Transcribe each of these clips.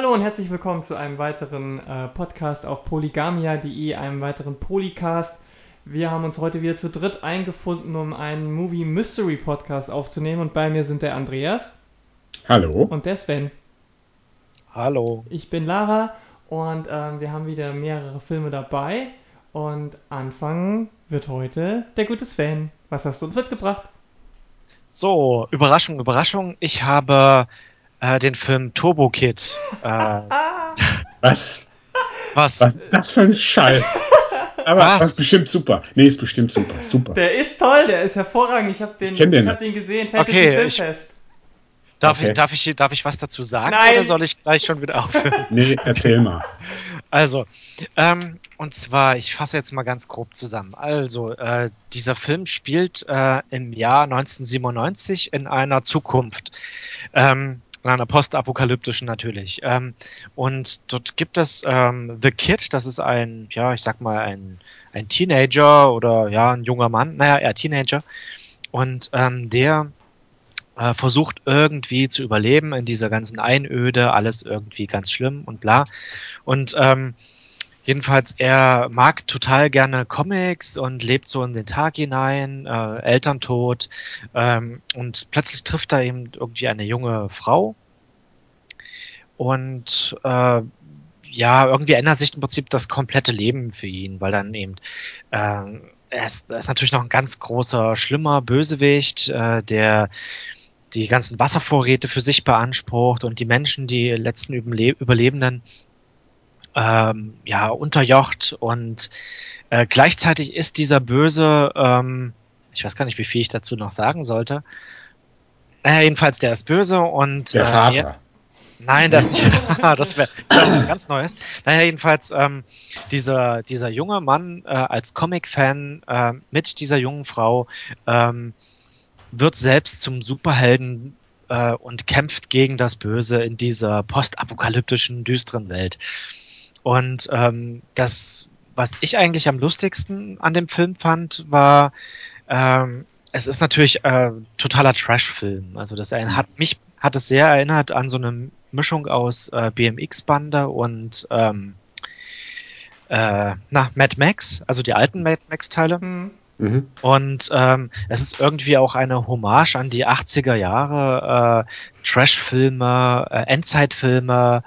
Hallo und herzlich willkommen zu einem weiteren äh, Podcast auf polygamia.de, einem weiteren Polycast. Wir haben uns heute wieder zu dritt eingefunden, um einen Movie Mystery Podcast aufzunehmen und bei mir sind der Andreas. Hallo. Und der Sven. Hallo. Ich bin Lara und ähm, wir haben wieder mehrere Filme dabei und anfangen wird heute der gute Sven. Was hast du uns mitgebracht? So, Überraschung, Überraschung. Ich habe äh, den Film Turbo Kid. Äh, Was? was? Was ist das für ein Scheiß? Aber Was? das ist bestimmt super. Nee, ist bestimmt super. Super. Der ist toll, der ist hervorragend. Ich habe den, Ich den hab nicht. den gesehen, Fantasy Okay, ich- Filmfest. Darf, Okay. ich, darf, ich, darf ich was dazu sagen Nein. oder soll ich gleich schon wieder aufhören? Nee, erzähl mal. Also, ähm, und zwar, ich fasse jetzt mal ganz grob zusammen. Also, äh, dieser Film spielt äh, im Jahr 1997 in einer Zukunft. Ähm, in einer postapokalyptischen natürlich. Ähm, und dort gibt es ähm, The Kid, das ist ein, ja, ich sag mal, ein, ein Teenager oder ja, ein junger Mann, naja, eher Teenager. Und ähm, der äh, versucht irgendwie zu überleben in dieser ganzen Einöde, alles irgendwie ganz schlimm und bla. Und ähm, jedenfalls, er mag total gerne Comics und lebt so in den Tag hinein, äh, Elterntod. Ähm, und plötzlich trifft er eben irgendwie eine junge Frau. Und äh, ja, irgendwie ändert sich im Prinzip das komplette Leben für ihn, weil dann eben ähm, er ist, er ist natürlich noch ein ganz großer, schlimmer Bösewicht, äh, der die ganzen Wasservorräte für sich beansprucht und die Menschen, die letzten Überle Überlebenden, ähm, ja, unterjocht und äh, gleichzeitig ist dieser Böse, ähm, ich weiß gar nicht, wie viel ich dazu noch sagen sollte. Naja, jedenfalls, der ist böse und Der äh, Vater. er- Nein, das nicht. das wäre wär ganz Neues. Naja, jedenfalls, ähm, dieser, dieser junge Mann äh, als Comic-Fan äh, mit dieser jungen Frau ähm, wird selbst zum Superhelden äh, und kämpft gegen das Böse in dieser postapokalyptischen, düsteren Welt. Und ähm, das, was ich eigentlich am lustigsten an dem Film fand, war, ähm, es ist natürlich äh, totaler Trash-Film. Also das hat mich hat es sehr erinnert an so eine Mischung aus äh, BMX-Bande und ähm, äh, na, Mad Max, also die alten Mad Max-Teile. Hm. Mhm. Und ähm, es ist irgendwie auch eine Hommage an die 80er Jahre äh, Trash-Filme, äh, Endzeitfilme,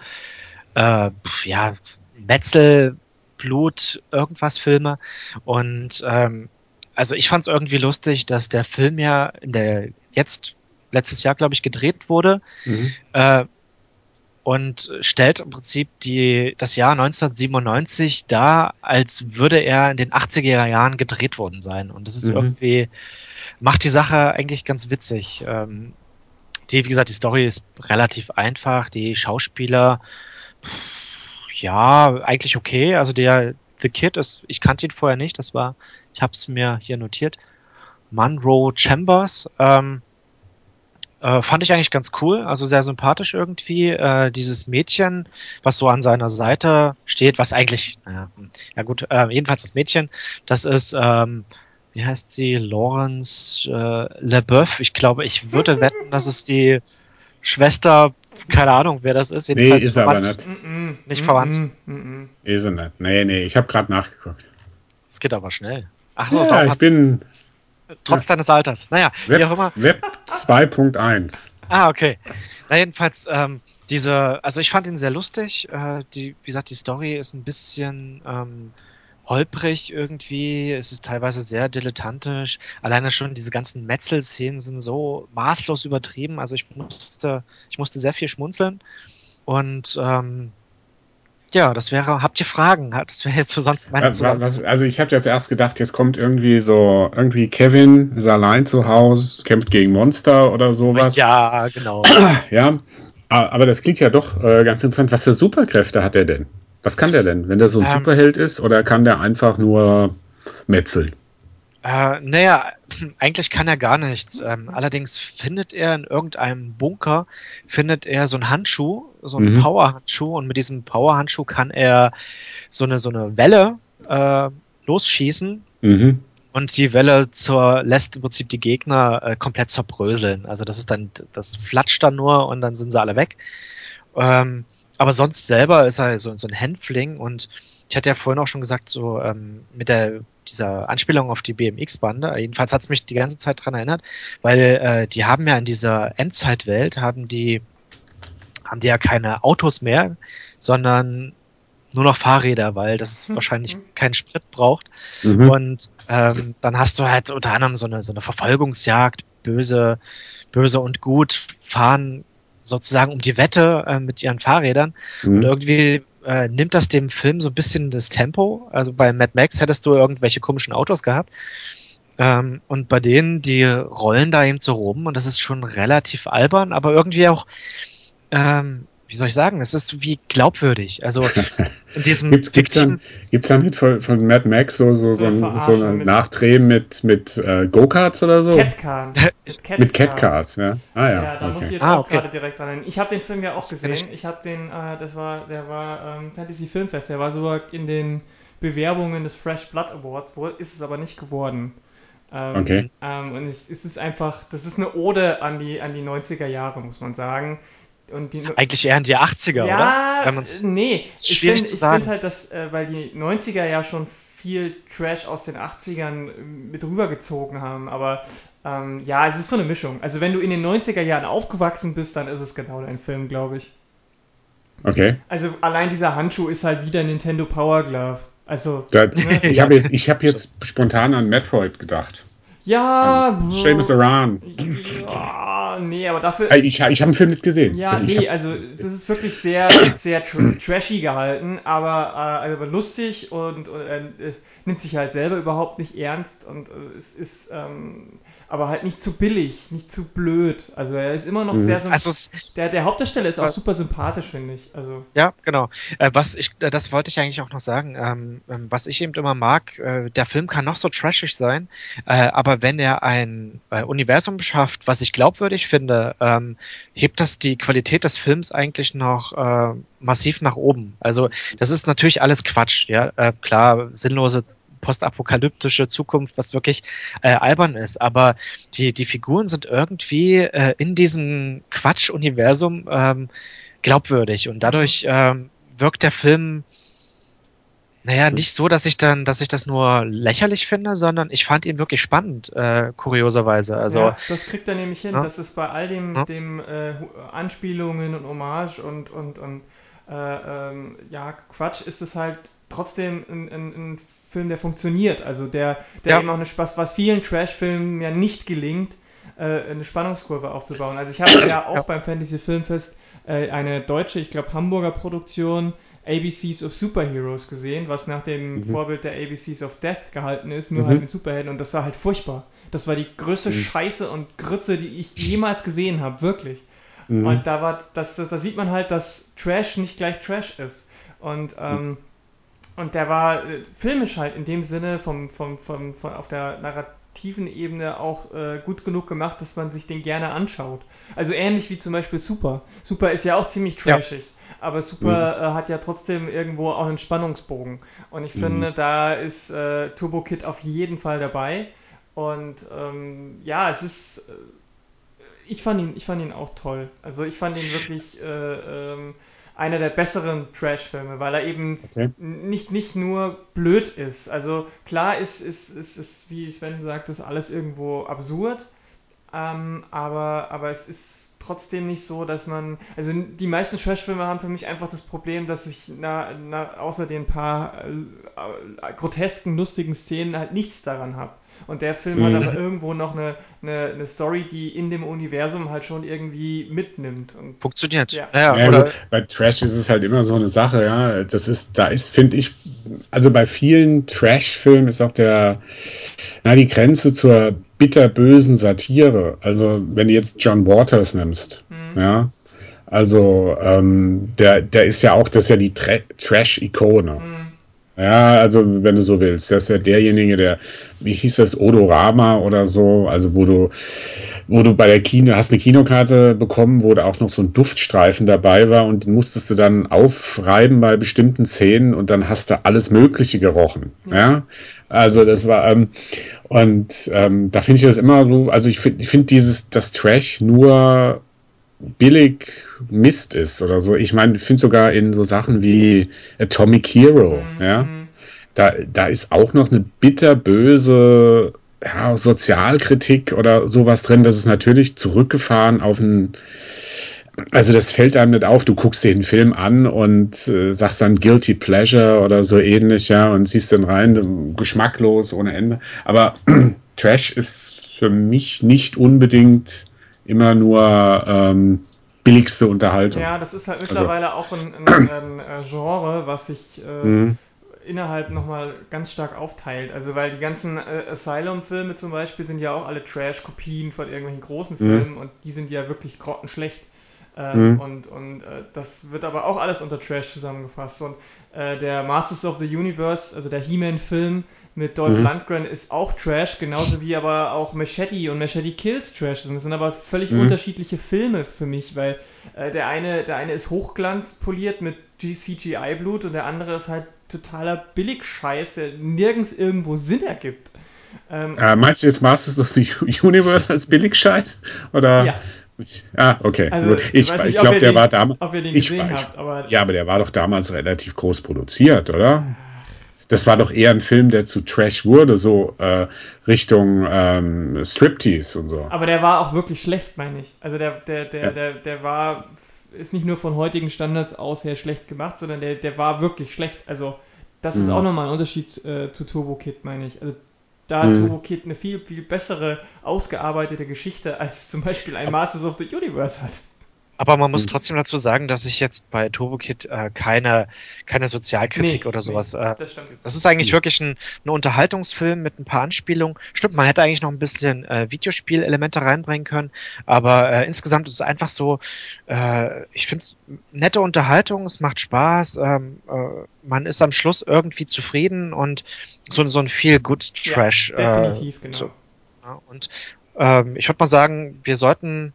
äh, ja, Metzel, Blut, irgendwas Filme. Und ähm, also ich fand es irgendwie lustig, dass der Film ja in der jetzt letztes Jahr, glaube ich, gedreht wurde Mhm. äh, und stellt im Prinzip die, das Jahr 1997 dar, als würde er in den 80er Jahren gedreht worden sein. Und das ist Mhm. irgendwie, macht die Sache eigentlich ganz witzig. Ähm, die, wie gesagt, die Story ist relativ einfach. Die Schauspieler, pff, ja, eigentlich okay. Also der The Kid ist, ich kannte ihn vorher nicht, das war, ich habe es mir hier notiert. Monroe Chambers, ähm, äh, fand ich eigentlich ganz cool, also sehr sympathisch irgendwie. Äh, dieses Mädchen, was so an seiner Seite steht, was eigentlich, naja, hm, ja gut, äh, jedenfalls das Mädchen, das ist, ähm, wie heißt sie, Lawrence äh, LeBeouf. Ich glaube, ich würde wetten, dass es die Schwester, keine Ahnung, wer das ist. Nee, Jedenfalls ist er aber verwandt. nicht. Nicht verwandt. Ist er nicht. Nee, nee, ich habe gerade nachgeguckt. Es geht aber schnell. Ach so, ja, ich bin trotz deines Alters. Naja, Web, wie auch immer. Web 2.1. Ah, okay. Na, jedenfalls, ähm, diese, also ich fand ihn sehr lustig. Äh, die, wie gesagt, die Story ist ein bisschen ähm, holprig irgendwie. Es ist teilweise sehr dilettantisch. Alleine schon diese ganzen Metzel-Szenen sind so maßlos übertrieben. Also ich musste, ich musste sehr viel schmunzeln. Und ähm, ja, das wäre, habt ihr Fragen? Das wäre jetzt so sonst meine. Was, also ich habe jetzt erst gedacht, jetzt kommt irgendwie so, irgendwie Kevin ist allein zu Hause, kämpft gegen Monster oder sowas. Ja, genau. Ja, aber das klingt ja doch äh, ganz interessant. Was für Superkräfte hat er denn? Was kann der denn? Wenn der so ein Ähm. Superheld ist oder kann der einfach nur metzeln? Äh, naja, eigentlich kann er gar nichts. Ähm, allerdings findet er in irgendeinem Bunker, findet er so einen Handschuh, so einen Mhm. Powerhandschuh und mit diesem Powerhandschuh kann er so eine, so eine Welle äh, losschießen Mhm. und die Welle zur, lässt im Prinzip die Gegner äh, komplett zerbröseln. Also das ist dann, das flatscht dann nur und dann sind sie alle weg. Ähm, aber sonst selber ist er so, so ein Hänfling und ich hatte ja vorhin auch schon gesagt, so ähm, mit der dieser Anspielung auf die BMX-Bande, jedenfalls hat es mich die ganze Zeit daran erinnert, weil äh, die haben ja in dieser Endzeitwelt, haben die, haben die ja keine Autos mehr, sondern nur noch Fahrräder, weil das mhm. wahrscheinlich keinen Sprit braucht. Mhm. Und ähm, dann hast du halt unter anderem so eine, so eine Verfolgungsjagd, böse, böse und gut fahren sozusagen um die Wette äh, mit ihren Fahrrädern. Mhm. Und irgendwie äh, nimmt das dem Film so ein bisschen das Tempo. Also bei Mad Max hättest du irgendwelche komischen Autos gehabt. Ähm, und bei denen, die rollen da eben so rum und das ist schon relativ albern, aber irgendwie auch ähm, wie soll ich sagen, es ist wie glaubwürdig. Also in diesem Gibt es dann, gibt's dann mit von, von Mad Max so, so, so, ein, so ein Nachdrehen mit, mit äh, Go-Karts oder so? Catcar. Cat mit Catcars, ja. Ah ja. Ja, da okay. muss ich jetzt ah, auch okay. gerade direkt dran. Ich habe den Film ja auch gesehen. Ich habe den, äh, das war, der war ähm, Fantasy Filmfest. Der war sogar in den Bewerbungen des Fresh Blood Awards. Wo ist es aber nicht geworden. Ähm, okay. Ähm, und es, es ist einfach, das ist eine Ode an die, an die 90er Jahre, muss man sagen. Die, Eigentlich eher in die 80er, ja, oder? Ja, nee. Ich finde find halt, dass, äh, weil die 90er ja schon viel Trash aus den 80ern äh, mit rübergezogen haben, aber ähm, ja, es ist so eine Mischung. Also wenn du in den 90er Jahren aufgewachsen bist, dann ist es genau dein Film, glaube ich. Okay. Also allein dieser Handschuh ist halt wieder Nintendo Power Glove. Also. Da, ne? Ich habe jetzt, hab jetzt spontan an Metroid gedacht. Ja. Seamus Aran. Ja, nee, aber dafür. Ich, ich habe den Film nicht gesehen. Ja, also nee, also das ist wirklich sehr, sehr tr trashy gehalten, aber, äh, aber lustig und, und äh, nimmt sich halt selber überhaupt nicht ernst und äh, es ist ähm, aber halt nicht zu billig, nicht zu blöd. Also er ist immer noch mhm. sehr also der, der Hauptdarsteller ist auch super sympathisch, finde ich. Also. Ja, genau. Äh, was ich, äh, das wollte ich eigentlich auch noch sagen. Ähm, ähm was ich eben immer mag, äh, der Film kann noch so trashig sein, äh, aber wenn er ein äh, Universum schafft, was ich glaubwürdig finde, ähm, hebt das die Qualität des Films eigentlich noch äh, massiv nach oben. Also das ist natürlich alles Quatsch, ja. klar, sinnlose postapokalyptische Zukunft, was wirklich äh, albern ist. Aber die, die Figuren sind irgendwie äh, in diesem Quatsch-Universum ähm, glaubwürdig und dadurch ähm, wirkt der Film naja, nicht so, dass ich dann, dass ich das nur lächerlich finde, sondern ich fand ihn wirklich spannend, äh, kurioserweise. Also, ja, das kriegt er nämlich hin. Ja. Das ist bei all dem, ja. dem äh, Anspielungen und Hommage und, und, und äh, ähm, ja, Quatsch, ist es halt trotzdem ein, ein, ein Film, der funktioniert. Also der, der ja. eben auch eine Spaß, was vielen Trash-Filmen ja nicht gelingt, äh, eine Spannungskurve aufzubauen. Also ich habe ja auch ja. beim Fantasy Filmfest äh, eine deutsche, ich glaube Hamburger Produktion ABCs of Superheroes gesehen, was nach dem mhm. Vorbild der ABCs of Death gehalten ist, nur mhm. halt mit Superhelden und das war halt furchtbar. Das war die größte mhm. Scheiße und Grütze, die ich jemals gesehen habe, wirklich. Mhm. Und da war, das, das, da sieht man halt, dass Trash nicht gleich Trash ist. Und ähm, und der war äh, filmisch halt in dem Sinne vom, vom, vom, von, auf der narrativen Ebene auch äh, gut genug gemacht, dass man sich den gerne anschaut. Also ähnlich wie zum Beispiel Super. Super ist ja auch ziemlich trashig, ja. aber Super mhm. äh, hat ja trotzdem irgendwo auch einen Spannungsbogen. Und ich mhm. finde, da ist äh, Turbo Kid auf jeden Fall dabei. Und ähm, ja, es ist. Ich fand ihn, ich fand ihn auch toll. Also ich fand ihn wirklich. Äh, ähm, einer der besseren Trash-Filme, weil er eben okay. nicht, nicht nur blöd ist. Also klar ist, ist, ist, ist wie Sven sagt, ist alles irgendwo absurd, ähm, aber, aber es ist trotzdem nicht so, dass man. Also die meisten Trash-Filme haben für mich einfach das Problem, dass ich na, na, außer den paar äh, äh, grotesken, lustigen Szenen halt nichts daran habe. Und der Film mhm. hat aber irgendwo noch eine, eine, eine, Story, die in dem Universum halt schon irgendwie mitnimmt. Und, Funktioniert. Ja. Ja, ja oder bei Trash ist es halt immer so eine Sache, ja. Das ist, da ist, finde ich, also bei vielen Trash-Filmen ist auch der, na, die Grenze zur bitterbösen Satire. Also, wenn du jetzt John Waters nimmst, mhm. ja. Also, ähm, der, der ist ja auch, das ist ja die Tra Trash-Ikone. Mhm. Ja, also wenn du so willst, das ist ja derjenige, der, wie hieß das, Odorama oder so, also wo du, wo du bei der Kino, hast eine Kinokarte bekommen, wo da auch noch so ein Duftstreifen dabei war und den musstest du dann aufreiben bei bestimmten Szenen und dann hast du alles Mögliche gerochen. Ja, ja? Also das war, ähm, und ähm, da finde ich das immer so, also ich finde ich find dieses, das Trash nur billig Mist ist oder so. Ich meine, ich finde sogar in so Sachen wie Atomic Hero, Mhm. ja, da, da ist auch noch eine bitterböse ja, Sozialkritik oder sowas drin. Das ist natürlich zurückgefahren auf ein. Also das fällt einem nicht auf. Du guckst dir den Film an und äh, sagst dann Guilty Pleasure oder so ähnlich, ja, und siehst dann rein, geschmacklos ohne Ende. Aber Trash ist für mich nicht unbedingt immer nur ähm, billigste Unterhaltung. Ja, das ist halt Also mittlerweile auch ein, ein, ein äh, Genre, was sich äh, Mhm. innerhalb nochmal ganz stark aufteilt. Also weil die ganzen äh, Asylum-Filme zum Beispiel sind ja auch alle Trash-Kopien von irgendwelchen großen Mhm. Filmen und die sind ja wirklich grottenschlecht. Ähm, Mhm. Und, und äh, das wird aber auch alles unter Trash zusammengefasst. Und äh, der Masters of the Universe, also der He-Man-Film mit Dolph Mhm. Lundgren, ist auch Trash, genauso wie aber auch Machete und Machete Kills Trash sind. Das sind aber völlig Mhm. unterschiedliche Filme für mich, weil äh, der, eine, der eine ist hochglanzpoliert mit CGI-Blut und der andere ist halt totaler Billigscheiß, der nirgends irgendwo Sinn ergibt. Ähm, Äh, meinst du jetzt Masters of the Universe als Billigscheiß? Oder? Ja. Ah, okay. Also, ich Ich, ich glaube, der den- war damals. ob ihr den gesehen weiß- habt, aber Ja, aber der war doch damals relativ groß produziert, oder? Das war doch eher ein Film, der zu Trash wurde, so äh, Richtung ähm, Striptease und so. Aber der war auch wirklich schlecht, meine ich. Also der, der, der, Ja. der, der war, ist nicht nur von heutigen Standards aus her schlecht gemacht, sondern der, der war wirklich schlecht. Also das ist Mhm. auch nochmal ein Unterschied äh, zu Turbo Kid, meine ich. Also da hat. Turbo Kid eine viel, viel bessere, ausgearbeitete Geschichte, als zum Beispiel ein Masters of the Universe hat. Aber man muss Hm. trotzdem dazu sagen, dass ich jetzt bei Turbo Kid äh, keine, keine Sozialkritik Nee, oder sowas. nee, äh, das stimmt. das ist eigentlich Hm. wirklich ein, ein Unterhaltungsfilm mit ein paar Anspielungen. Stimmt, man hätte eigentlich noch ein bisschen äh, Videospielelemente reinbringen können, aber äh, insgesamt ist es einfach so, äh, ich finde es nette Unterhaltung, es macht Spaß, ähm, äh, man ist am Schluss irgendwie zufrieden und so, so ein Feel-Good-Trash. Ja, definitiv, genau. so. ja, und ähm, ich würde mal sagen, wir sollten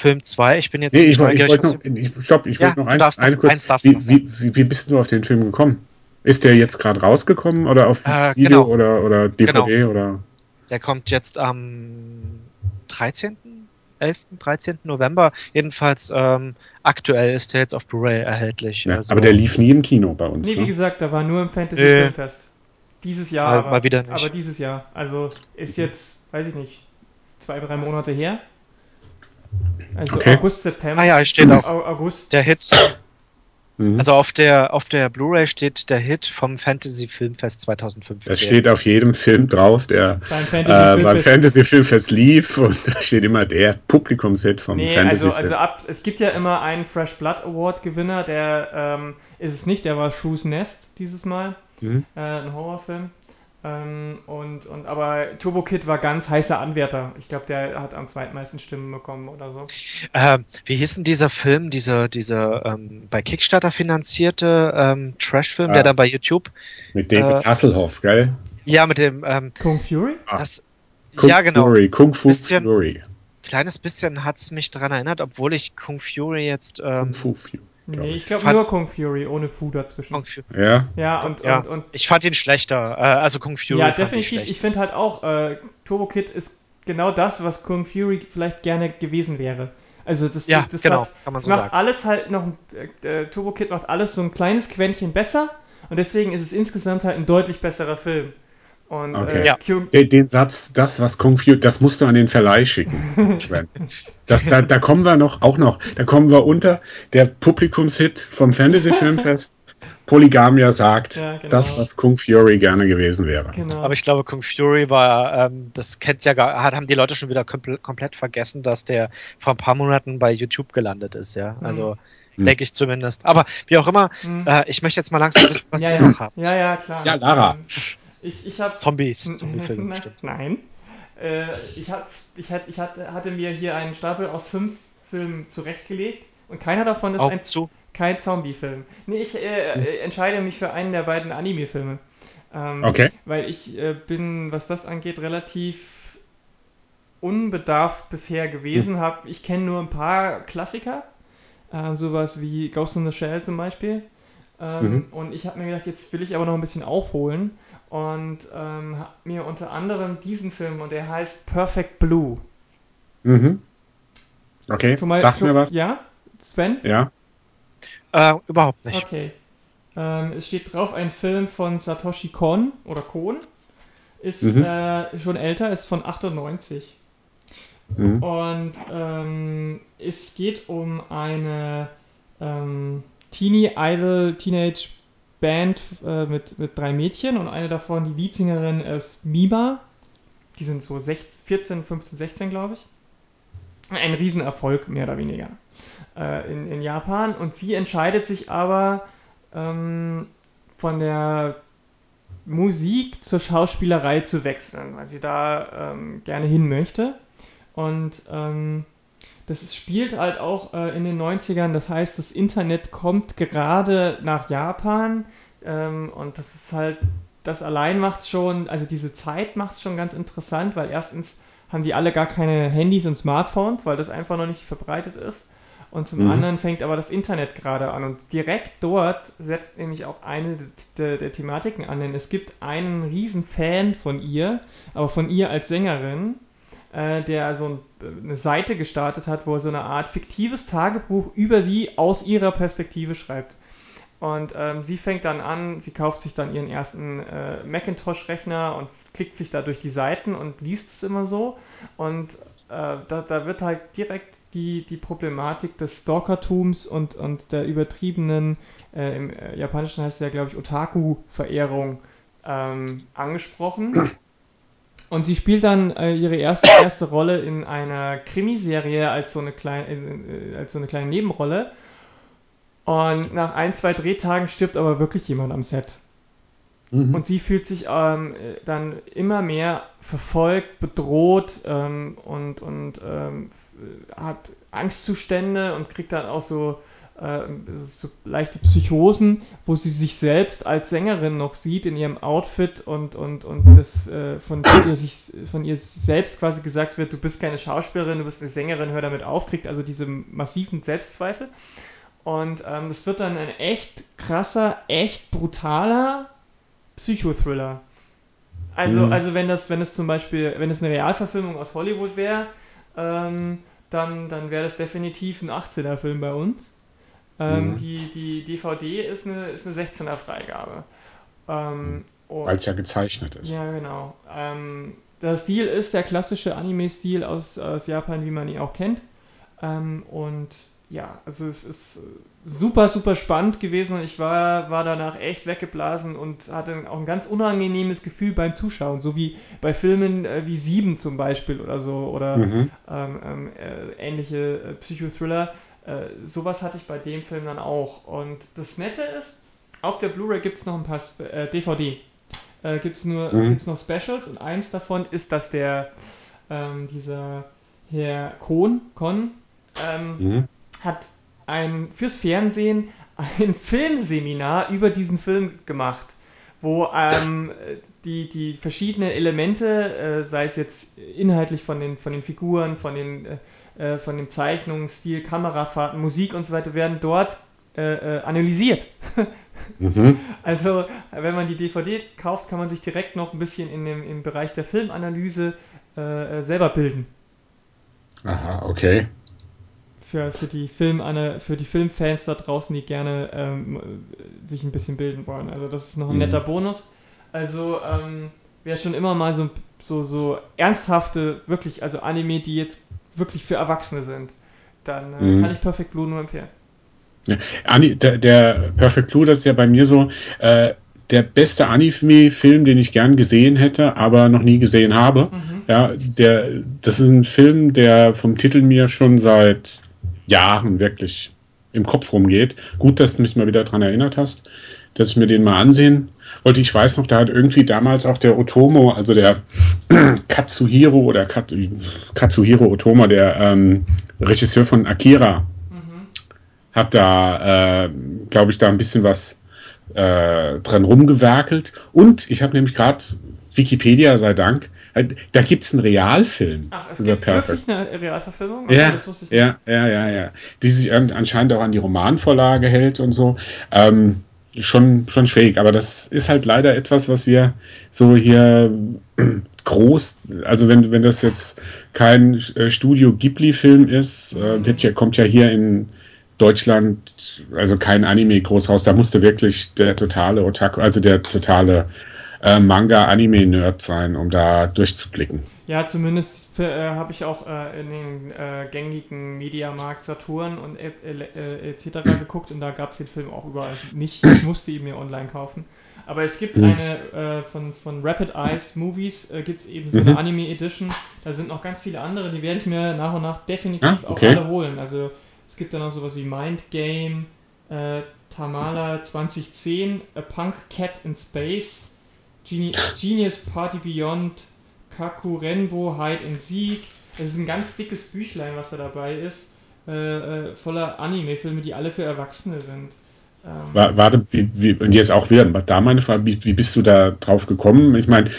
Film 2, ich bin jetzt Nee, ich, wollte- ich noch, ich, stopp, ich Ja, wollte noch eins, darfst eine kurz. eins darfst wie, wie, wie, wie bist du auf den Film gekommen? Ist der jetzt gerade rausgekommen oder auf Äh, Video genau. oder, oder DVD oder? Der kommt jetzt am 13., 11., 13. November. Jedenfalls ähm, aktuell ist der jetzt auf Blu-ray erhältlich. Ja, also, aber der lief nie im Kino bei uns. Nee, wie ne? gesagt, da war nur im Fantasy Nee. Filmfest. Dieses Jahr Mal- aber. mal wieder nicht. Aber dieses Jahr. Also ist jetzt, weiß ich nicht, zwei, drei Monate her. Also Okay. August, September. Ah ja, es steht auch Au- August. der Hit. Mhm. Also auf der auf der Blu-ray steht der Hit vom Fantasy Filmfest 2015. Das steht auf jedem Film drauf, der beim äh, Fantasy beim Filmfest. Fantasy Filmfest lief und da steht immer der Publikumshit vom Nee, Fantasy also, also Film. ab, es gibt ja immer einen Fresh Blood Award Gewinner, der ähm, ist es nicht, der war Shrews Nest dieses Mal, Mhm. äh, ein Horrorfilm. Ähm, und, und, aber Turbo Kid war ganz heißer Anwärter. Ich glaube, der hat am zweitmeisten Stimmen bekommen oder so. Ähm, wie hieß denn dieser Film, dieser, dieser ähm, bei Kickstarter finanzierte ähm, Trash-Film, Ah. der dann bei YouTube, Mit David äh, Hasselhoff, gell? ja, mit dem, ähm, Kung Fury? Ah. das, Kung ja, genau. Fury, Kung Fu Bisschen- Fury. kleines bisschen hat's mich daran erinnert, obwohl ich Kung Fury jetzt, Kung ähm, Fu Fury. Glaub Nee, ich. ich glaube nur Kung Fury, ohne Fu dazwischen. Kung Fu ja, Ja, und, ja, und, und ich fand ihn schlechter, äh, also Kung Fury ja, fand definitiv. ich. Ich finde halt auch, äh, Turbo Kid ist genau das, was Kung Fury vielleicht gerne gewesen wäre. Also das, Ja, das genau, hat, kann man das so macht sagen. alles halt noch, äh, Turbo Kid macht alles so ein kleines Quäntchen besser und deswegen ist es insgesamt halt ein deutlich besserer Film. Und Okay. äh, Ja. Den, den Satz, das, was Kung Fu, das musst du an den Verleih schicken, Sven. Das, da, da kommen wir noch, auch noch, da kommen wir unter der Publikumshit vom Fantasy Filmfest. Polygamia sagt, Ja, genau. das, was Kung Fury gerne gewesen wäre. genau. Aber ich glaube, Kung Fury war, ähm, das kennt ja gar, hat, haben die Leute schon wieder kompl komplett vergessen, dass der vor ein paar Monaten bei YouTube gelandet ist, ja. Also Hm. denke ich zumindest. Aber wie auch immer, Hm. äh, ich möchte jetzt mal langsam wissen, was ja, ihr ja. noch habt. ja, ja, klar. Ja, Lara. Ich, ich habe Zombies, Zombiefilme Na- bestimmt. Nein. Äh, ich, hat, ich, hat, ich hatte, hatte mir hier einen Stapel aus fünf Filmen zurechtgelegt und keiner davon ist Augen ein, zu. kein Zombie-Film. Nee, ich äh, äh, entscheide mich für einen der beiden Anime-Filme. Ähm, Okay. Weil ich äh, bin, was das angeht, relativ unbedarft bisher gewesen. Hab, ich kenne nur ein paar Klassiker, äh, sowas wie Ghost in the Shell zum Beispiel. Ähm, Mhm. Und ich habe mir gedacht, jetzt will ich aber noch ein bisschen aufholen und ähm, habe mir unter anderem diesen Film, und der heißt Perfect Blue. Mhm. Okay, Schon mal, sag schon, mir was. Ja? Sven? Ja. Äh, überhaupt nicht. Okay. Ähm, es steht drauf ein Film von Satoshi Kon oder Kon. Ist Mhm. äh, schon älter, ist von 98. Mhm. Und ähm, es geht um eine ähm, Teenie Idol Teenage Band äh, mit, mit drei Mädchen und eine davon, die Leadsingerin ist Mima. Die sind so 16, 14, 15, 16, glaube ich. Ein Riesenerfolg, mehr oder weniger, äh, in, in Japan. Und sie entscheidet sich aber ähm, von der Musik zur Schauspielerei zu wechseln, weil sie da ähm, gerne hin möchte. Und ähm, das ist, spielt halt auch äh, in den 90ern, das heißt, das Internet kommt gerade nach Japan ähm, und das ist halt, das allein macht schon, also diese Zeit macht es schon ganz interessant, weil erstens haben die alle gar keine Handys und Smartphones, weil das einfach noch nicht verbreitet ist. Und zum Mhm. anderen fängt aber das Internet gerade an. Und direkt dort setzt nämlich auch eine der, der, Thematiken an, denn es gibt einen riesen Fan von ihr, aber von ihr als Sängerin, der so ein, eine Seite gestartet hat, wo er so eine Art fiktives Tagebuch über sie aus ihrer Perspektive schreibt. Und ähm, sie fängt dann an, sie kauft sich dann ihren ersten äh, Macintosh-Rechner und klickt sich da durch die Seiten und liest es immer so. Und äh, da, da wird halt direkt die, die Problematik des Stalkertums und, und der übertriebenen, äh, im äh, Japanischen heißt es ja, glaube ich, Otaku-Verehrung ähm, angesprochen. Und sie spielt dann äh, ihre erste, erste Rolle in einer Krimiserie als so eine, klein, äh, als so eine kleine Nebenrolle. Und nach ein, zwei Drehtagen stirbt aber wirklich jemand am Set. Mhm. Und sie fühlt sich ähm, äh, dann immer mehr verfolgt, bedroht ähm, und, und ähm, hat Angstzustände und kriegt dann auch so, äh, so leichte Psychosen, wo sie sich selbst als Sängerin noch sieht in ihrem Outfit und, und, und das äh, von, ihr sich, von ihr selbst quasi gesagt wird, du bist keine Schauspielerin, du bist eine Sängerin, hör damit auf, kriegt also diese massiven Selbstzweifel. Und ähm, das wird dann ein echt krasser, echt brutaler Psychothriller. Also, Mhm. also wenn das, wenn es zum Beispiel, wenn es eine Realverfilmung aus Hollywood wäre, ähm, dann, dann wäre das definitiv ein 18er-Film bei uns. Ähm, Mhm. die, die DVD ist eine, ist eine 16er-Freigabe. Ähm, und- Weil es ja gezeichnet ist. ja, genau. Ähm, der Stil ist der klassische Anime-Stil aus, aus Japan, wie man ihn auch kennt. Ähm, und ja, also es ist super, super spannend gewesen und ich war, war danach echt weggeblasen und hatte auch ein ganz unangenehmes Gefühl beim Zuschauen, so wie bei Filmen äh, wie Sieben zum Beispiel oder so oder Mhm. ähm, ähm, äh, ähnliche äh, Psychothriller. Äh, sowas hatte ich bei dem Film dann auch. Und das Nette ist, auf der Blu-ray gibt es noch ein paar Sp äh, DVD. Äh, gibt es nur Mhm. gibt's noch Specials und eins davon ist, dass der ähm, dieser Herr Kohn, Kon ähm, Mhm. hat ein fürs Fernsehen ein Filmseminar über diesen Film gemacht, wo ähm, die, die verschiedenen Elemente, äh, sei es jetzt inhaltlich von den, von den Figuren, von, den, äh, von dem Zeichnungsstil, Kamerafahrten, Musik und so weiter, werden dort äh, äh, analysiert. Mhm. Also, wenn man die DVD kauft, kann man sich direkt noch ein bisschen in dem, im Bereich der Filmanalyse äh, äh, selber bilden. Aha, okay. Für, für, die Filmana für die Filmfans da draußen, die gerne ähm, sich ein bisschen bilden wollen. Also, das ist noch ein Mhm. netter Bonus. Also, ähm, wer schon immer mal so, so, so ernsthafte, wirklich, also Anime, die jetzt wirklich für Erwachsene sind, dann äh, Mhm. kann ich Perfect Blue nur empfehlen. Ani, der, der Perfect Blue, das ist ja bei mir so äh, der beste Anime-Film, den ich gern gesehen hätte, aber noch nie gesehen habe. Mhm. Ja, der, das ist ein Film, der vom Titel mir schon seit Jahren wirklich im Kopf rumgeht. Gut, dass du mich mal wieder daran erinnert hast, dass ich mir den mal ansehen wollte. Ich weiß noch, da hat irgendwie damals auch der Otomo, also der Katsuhiro oder Kat, Katsuhiro Otomo, der ähm, Regisseur von Akira, Mhm. hat da, äh, glaube ich, da ein bisschen was äh, dran rumgewerkelt. Und ich habe nämlich gerade Wikipedia sei Dank, äh, da gibt es einen Realfilm Ach, es über gibt wirklich Perfect. eine Realverfilmung? Okay, Ja, das wusste ich nicht. ja, ja, ja, ja. Die sich an- anscheinend auch an die Romanvorlage hält und so. Ähm, schon, schon schräg, aber das ist halt leider etwas, was wir so hier groß, also wenn, wenn das jetzt kein äh, Studio Ghibli-Film ist, äh, wird ja, kommt ja hier in Deutschland, also kein Anime groß raus, da musste wirklich der totale Otaku, also der totale äh, Manga-Anime-Nerd sein, um da durchzublicken. Ja, zumindest äh, habe ich auch äh, in den äh, gängigen Mediamarkt Saturn und äh, äh, etc. geguckt und da gab es den Film auch überall nicht. Ich musste ihn mir online kaufen. Aber es gibt mhm. eine von, von Rapid Eyes Movies, gibt es eben so eine mhm. Anime Edition. Da sind noch ganz viele andere, die werde ich mir nach und nach definitiv ah, okay. auch alle holen. Also es gibt dann auch sowas wie Mind Game, Tamala 2010, A Punk Cat in Space, Geni Genius Party Beyond, Kakurenbo Hide and Seek. Es ist ein ganz dickes Büchlein, was da dabei ist, äh, äh, voller Anime-Filme, die alle für Erwachsene sind. Ähm, Warte, wie, wie, und jetzt auch wieder, da meine Frage, wie, wie bist du da drauf gekommen? Ich meine,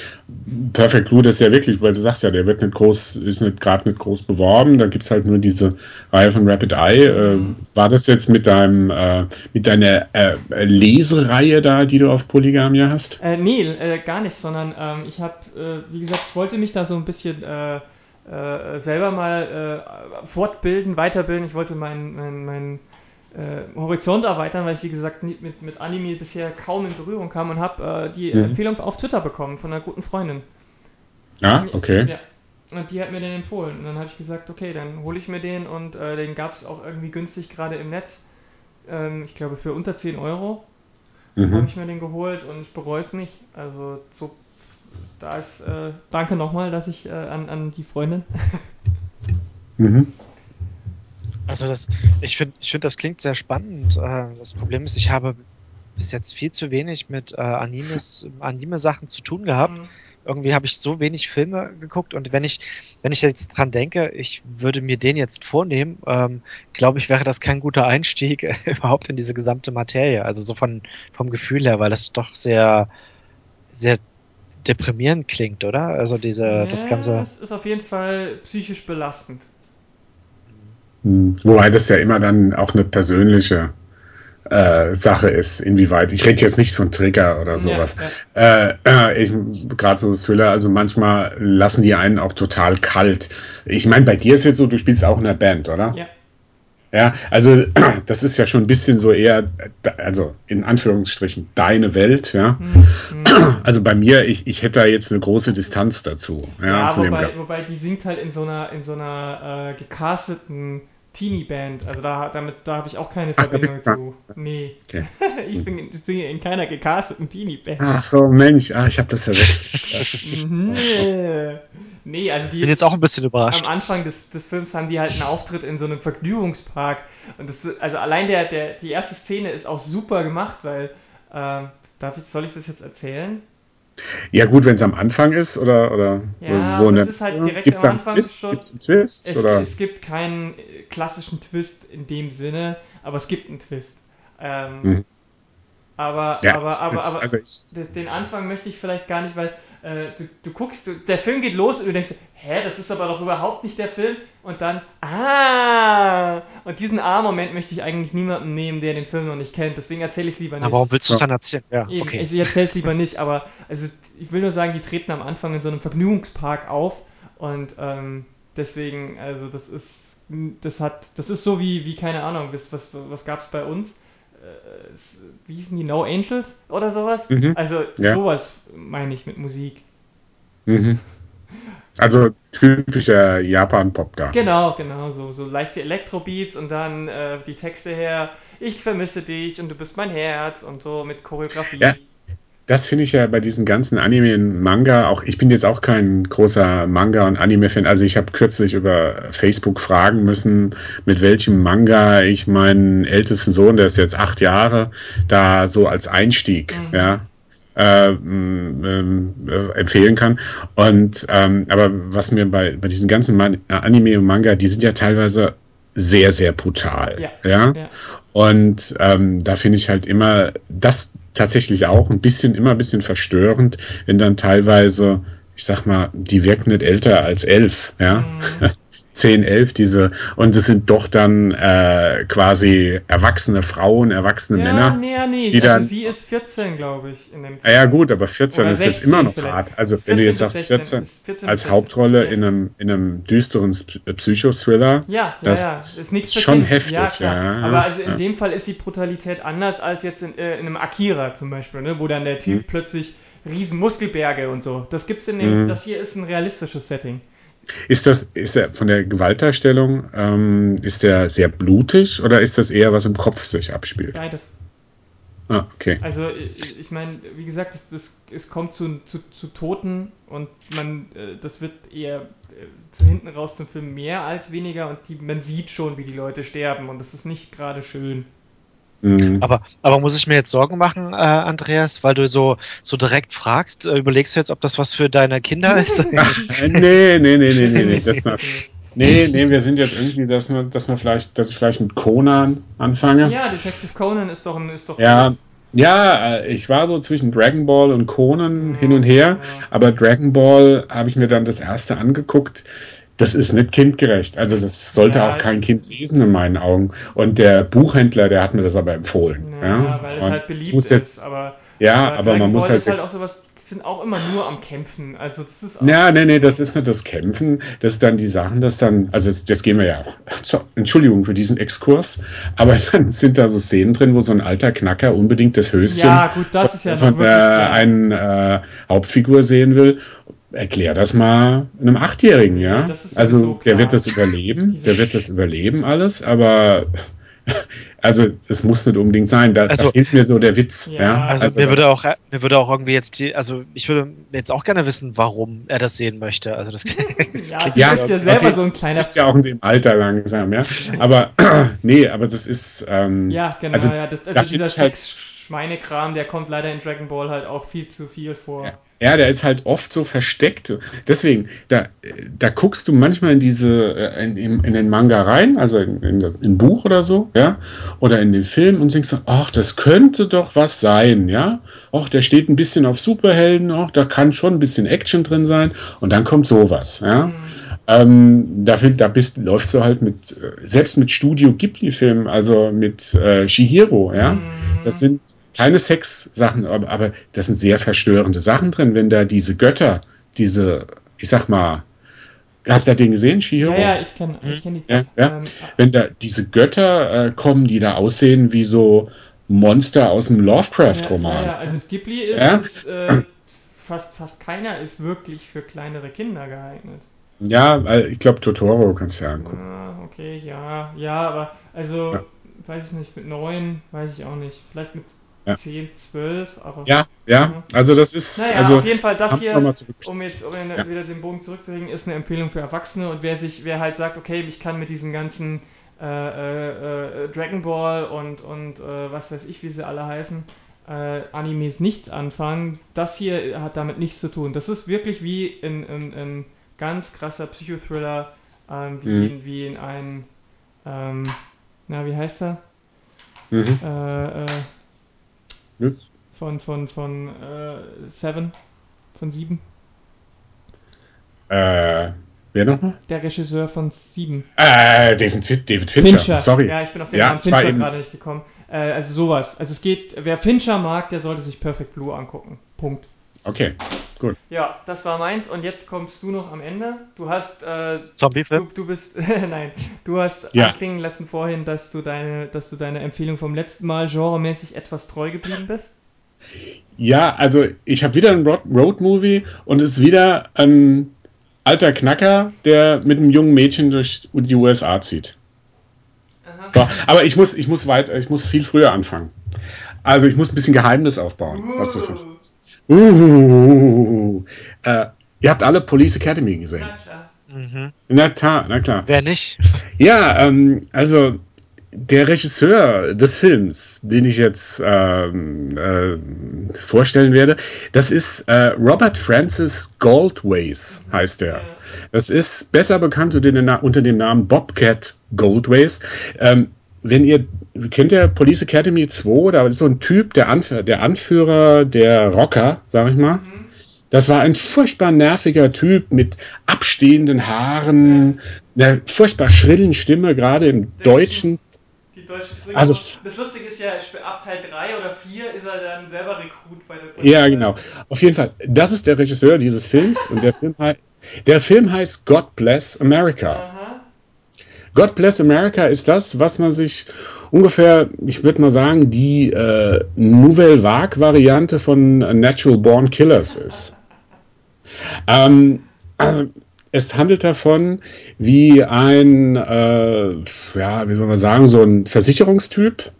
Perfect Blue, das ist ja wirklich, weil du sagst ja, der wird nicht groß, ist nicht gerade nicht groß beworben, da gibt es halt nur diese Reihe von Rapid Eye. Äh, mhm. war das jetzt mit deinem, äh, mit deiner äh, Lesereihe da, die du auf Polygamia hast? Äh, nee, äh, gar nicht, sondern ähm, ich habe, äh, wie gesagt, ich wollte mich da so ein bisschen selber mal fortbilden, weiterbilden. Ich wollte meinen mein, mein äh, Horizont erweitern, weil ich wie gesagt mit, mit Anime bisher kaum in Berührung kam und habe äh, die mhm. Empfehlung auf Twitter bekommen von einer guten Freundin. Ah, okay. Ja. Und die hat mir den empfohlen. Und dann habe ich gesagt, okay, dann hole ich mir den und äh, den gab es auch irgendwie günstig gerade im Netz. Ähm, ich glaube für unter 10 Euro mhm. habe ich mir den geholt und ich bereue es nicht. Also so, da ist, äh, danke nochmal, dass ich äh, an, an die Freundin. mhm. Also das, ich finde, ich finde, das klingt sehr spannend. Äh, das Problem ist, ich habe bis jetzt viel zu wenig mit äh, Animes, Anime-Sachen zu tun gehabt. Mhm. Irgendwie habe ich so wenig Filme geguckt und wenn ich, wenn ich jetzt dran denke, ich würde mir den jetzt vornehmen, ähm, glaube ich, wäre das kein guter Einstieg überhaupt in diese gesamte Materie. Also so von, vom Gefühl her, weil das doch sehr, sehr deprimierend klingt, oder? Also diese, ja, das Ganze. Es ist auf jeden Fall psychisch belastend. Hm. Wobei das ja immer dann auch eine persönliche äh, Sache ist, inwieweit. Ich rede jetzt nicht von Trigger oder sowas. Ja, ja. Äh, äh Gerade so Thriller, also manchmal lassen die einen auch total kalt. Ich meine, bei dir ist jetzt so, du spielst auch in der Band, oder? Ja. Ja, also das ist ja schon ein bisschen so eher, also in Anführungsstrichen, deine Welt, ja. Mhm. Also bei mir, ich, ich hätte da jetzt eine große Distanz dazu. Ja, ja wobei, wobei die singt halt in so einer, in so einer äh, gecasteten Teenie-Band. Also da, damit, da habe ich auch keine Verbindung Ach, zu. Nee. Okay. ich bin, singe in keiner gecasteten Teenie-Band. Ach so, Mensch, ah, ich habe das verwechselt. nee. nee, also die. Bin jetzt auch ein bisschen überrascht. Am Anfang des, des Films haben die halt einen Auftritt in so einem Vergnügungspark. Und das, also allein der, der, die erste Szene ist auch super gemacht, weil. Äh, darf ich, soll ich das jetzt erzählen? Ja, gut, wenn es am Anfang ist oder. oder ja, wo es ist halt direkt Gibt's am Anfang. Gibt es einen Twist? Es, oder? es gibt keinen äh, klassischen Twist in dem Sinne, aber es gibt einen Twist. Ähm, mhm. Aber, ja, aber, aber, aber also den Anfang möchte ich vielleicht gar nicht, weil äh, du, du guckst, du, der Film geht los und du denkst, hä, das ist aber doch überhaupt nicht der Film. Und dann, ah! Und diesen A-Moment möchte ich eigentlich niemandem nehmen, der den Film noch nicht kennt. Deswegen erzähle ich es lieber nicht. Aber warum willst du es dann erzählen? Ja, Eben, okay. Ich erzähle es lieber nicht, aber also, ich will nur sagen, die treten am Anfang in so einem Vergnügungspark auf und ähm, deswegen, also das ist, das hat, das ist so wie, wie keine Ahnung, was, was, was gab es bei uns? Äh, wie hießen die, No Angels oder sowas? Mhm. Also ja. sowas meine ich mit Musik. Mhm. Also typischer Japan-Pop da. Genau, genau, so, so leichte Elektrobeats und dann äh, die Texte her, ich vermisse dich und du bist mein Herz und so mit Choreografie. Ja, das finde ich ja bei diesen ganzen Anime und Manga auch. Ich bin jetzt auch kein großer Manga- und Anime-Fan. Also ich habe kürzlich über Facebook fragen müssen, mit welchem Manga ich meinen ältesten Sohn, der ist jetzt acht Jahre, da so als Einstieg, mhm. ja, äh, ähm, äh, empfehlen kann. Und ähm, aber was mir bei, bei diesen ganzen Man Anime und Manga, die sind ja teilweise sehr, sehr brutal. Ja. ja? ja. Und ähm, da finde ich halt immer, das tatsächlich auch ein bisschen, immer ein bisschen verstörend, wenn dann teilweise, ich sag mal, die wirken nicht älter als elf, ja. Mhm. 10, 11, diese, und es sind doch dann äh, quasi erwachsene Frauen, erwachsene ja, Männer. Nee, ja, nee, die also dann, sie ist 14, glaube ich, in dem Film. Ja, gut, aber 14 Oder ist jetzt immer noch vielleicht. hart. Also, Ist wenn du 14 jetzt sagst, 16, 14, bis 14 bis als 16, Hauptrolle ja. in, einem, in einem düsteren Sp- Psychothriller, Ja, das ja, ist ist schon heftig. Ja, Aber also in dem Fall ist die Brutalität anders als jetzt in, äh, in einem Akira zum Beispiel, ne? wo dann der Typ Mhm. plötzlich riesen Muskelberge und so. Das gibt's in dem, Mhm. das hier ist ein realistisches Setting. Ist das, ist er von der Gewaltdarstellung, ähm, ist der sehr blutig oder ist das eher was im Kopf sich abspielt? Beides. Ah, okay. Also ich, ich meine, wie gesagt, es, es, es kommt zu, zu, zu Toten und man, äh, das wird eher äh, zu hinten raus zum Film mehr als weniger und die, man sieht schon, wie die Leute sterben und das ist nicht gerade schön. Mhm. Aber, aber muss ich mir jetzt Sorgen machen, äh, Andreas, weil du so, so direkt fragst? Äh, überlegst du jetzt, ob das was für deine Kinder ist? Nee, nee, nee, nee, nee, nee. Das nicht. nee, nee, wir sind jetzt irgendwie, dass wir, dass wir vielleicht, dass ich vielleicht mit Conan anfange. Ja, Detective Conan ist doch ein, ist doch Ja, ja, äh, ich war so zwischen Dragon Ball und Conan hin und her, aber Dragon Ball habe ich mir dann das erste angeguckt. Das ist nicht kindgerecht. Also das sollte Ja. auch kein Kind lesen in meinen Augen. Und der Buchhändler, der hat mir das aber empfohlen. Ja, weil es Und halt beliebt muss ist. jetzt, aber ja, aber aber man muss halt, ist halt auch sowas, die sind auch immer nur am Kämpfen. Also das ist auch, Ja, nee, nee, das ist nicht das Kämpfen, das ist dann die Sachen, das dann, also jetzt, jetzt gehen wir ja, so, Entschuldigung für diesen Exkurs, aber dann sind da so Szenen drin, wo so ein alter Knacker unbedingt das Höschen Ja, gut, das ist ja von äh, einen äh, Hauptfigur sehen will. Erklär das mal einem Achtjährigen, Nee, ja. das ist sowieso Also der klar. wird das überleben, Diese- der wird das überleben alles, aber also das muss nicht unbedingt sein. Da, Also- da fehlt mir so der Witz. Ja, Ja, Also, mir würde auch, mir würde auch irgendwie jetzt die, also ich würde jetzt auch gerne wissen, warum er das sehen möchte. Also das, das Ja, du Ja, bist ja selber okay. so ein Du kleiner. bist ja auch in dem Alter langsam, ja. Aber nee, aber das ist. Ähm, Ja, genau, Also, ja. Das, also das dieser halt- Sex-Schweinekram, der kommt leider in Dragon Ball halt auch viel zu viel vor. Ja. Ja, der ist halt oft so versteckt. Deswegen, da, da guckst du manchmal in diese, äh, in, in, in den Manga rein, also in, in das ein Buch oder so, ja, oder in den Film und denkst, ach, das könnte doch was sein, ja. Ach, der steht ein bisschen auf Superhelden, ach, da kann schon ein bisschen Action drin sein und dann kommt sowas, ja. Mhm. Ähm, da, da bist, läufst du halt mit, äh, selbst mit Studio Ghibli-Filmen, also mit äh, Shihiro, ja. Mhm. Das sind keine Sex-Sachen, aber, aber das sind sehr verstörende Sachen drin, wenn da diese Götter, diese, ich sag mal, hast du den gesehen, Shihiro? Ja, ja, ich kenne ich kenn die. Ja, ja. Ähm, Wenn da diese Götter äh, kommen, die da aussehen wie so Monster aus einem Lovecraft-Roman. ja, ja, also Ghibli ist, ist äh, fast, fast keiner ist wirklich für kleinere Kinder geeignet. Ja, ich glaube, Totoro kannst du ja angucken. Ah, okay, ja, ja, aber also, weiß ich nicht, mit neun, weiß ich auch nicht. Vielleicht mit Ja. 10, 12, aber. Ja, ja, also das ist, Naja, also, auf jeden Fall das hier, um jetzt um Ja. wieder den Bogen zurückzubringen, ist eine Empfehlung für Erwachsene und wer sich, wer halt sagt, okay, ich kann mit diesem ganzen äh, äh, äh, Dragon Ball und, und äh, was weiß ich, wie sie alle heißen, äh, Animes nichts anfangen, das hier hat damit nichts zu tun. Das ist wirklich wie ein, ganz krasser Psychothriller, ähm, wie, Mhm. in, wie in ein, ähm, na, wie heißt er? Mhm. Das- von, von, von äh, Seven, von Sieben. Äh, wer nochmal? Der Regisseur von Sieben. Äh, David, Fin- David Fincher. Sorry. Ja, ich bin auf den Ja, Namen Fincher gerade nicht gekommen. Äh, also sowas. Also es geht, wer Fincher mag, der sollte sich Perfect Blue angucken. Punkt. Okay, gut. Ja, das war meins und jetzt kommst du noch am Ende. Du hast, äh, du, Zombiefilm? du bist, nein, du hast Ja. anklingen lassen vorhin, dass du deine, dass du deine Empfehlung vom letzten Mal genremäßig etwas treu geblieben bist. Ja, also ich habe wieder ein Road- Road-Movie und es ist wieder ein alter Knacker, der mit einem jungen Mädchen durch die USA zieht. So, aber ich muss, ich muss weiter, ich muss viel früher anfangen. Also ich muss ein bisschen Geheimnis aufbauen, was das ist. Uh, äh, ihr habt alle Police Academy gesehen. Na klar. Mhm. Na klar, na klar. Wer nicht? Ja, ähm, also der Regisseur des Films, den ich jetzt ähm, äh, vorstellen werde, das ist äh, Robert Francis Goldways, heißt er. Das ist besser bekannt unter, den, Na- unter dem Namen Bobcat Goldways. Ähm, wenn ihr, kennt ihr Police Academy 2? Da ist so ein Typ, der, Anf der Anführer der Rocker, sag ich mal. Das war ein furchtbar nerviger Typ mit abstehenden Haaren, einer furchtbar schrillen Stimme, gerade im Der Deutschen. Die deutsche Synchro. Also- das Lustige ist ja, ab Teil 3 oder 4 ist er dann selber Rekrut bei der Polizei. Ja, genau. Auf jeden Fall, das ist der Regisseur dieses Films und der Film, der Film heißt God Bless America. Aha. God Bless America ist das, was man sich ungefähr, ich würde mal sagen, die äh, Nouvelle Vague-Variante von Natural Born Killers ist. Ähm, äh, es handelt davon, wie ein, äh, ja, wie soll man sagen, so ein Versicherungstyp